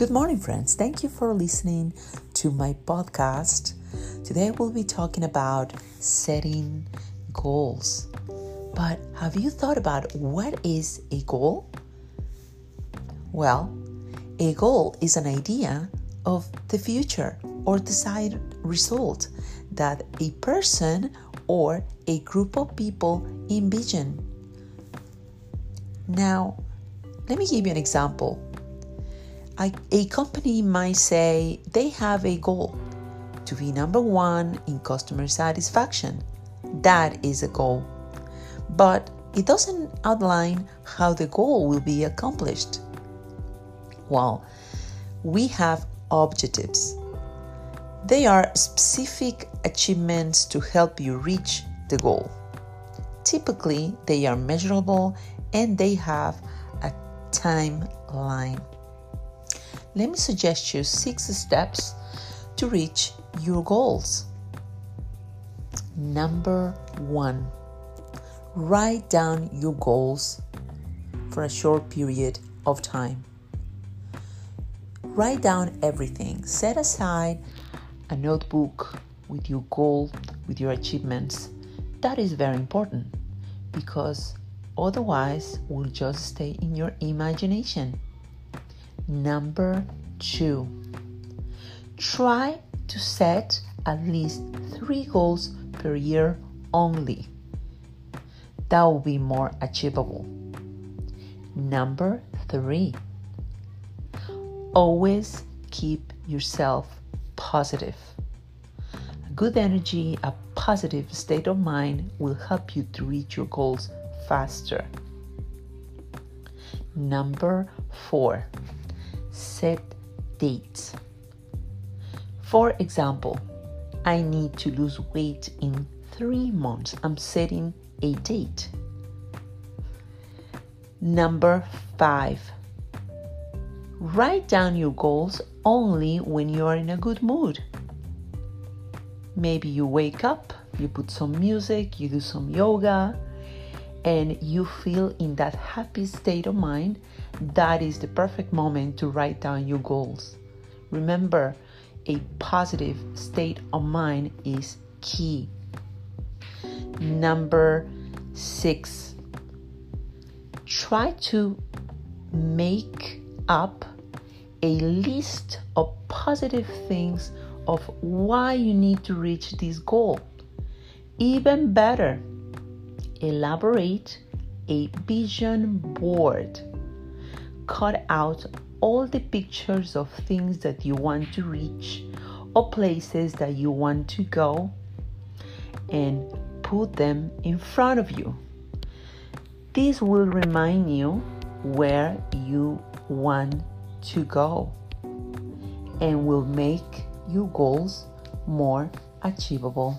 Good morning, friends. Thank you for listening to my podcast. Today we'll be talking about setting goals. But have you thought about what is a goal? Well, a goal is an idea of the future or desired result that a person or a group of people envision. Now, let me give you an example. A company might say they have a goal to be number one in customer satisfaction. That is a goal. But it doesn't outline how the goal will be accomplished. Well, we have objectives. They are specific achievements to help you reach the goal. Typically, they are measurable and they have a timeline. Let me suggest you six steps to reach your goals. Number one, write down your goals for a short period of time. Write down everything. Set aside a notebook with your goal, with your achievements. That is very important because otherwise, we'll just stay in your imagination. Number two, try to set at least three goals per year only. That will be more achievable. Number three, always keep yourself positive. Good energy, a positive state of mind will help you to reach your goals faster. Number four, set dates. For example, I need to lose weight in three months. I'm setting a date. Number five, write down your goals only when you are in a good mood. Maybe you wake up, you put some music, you do some yoga, and you feel in that happy state of mind, that is the perfect moment to write down your goals. Remember, a positive state of mind is key. Number six, try to make up a list of positive things of why you need to reach this goal. Even better, elaborate a vision board. Cut out all the pictures of things that you want to reach or places that you want to go and put them in front of you. This will remind you where you want to go and will make your goals more achievable.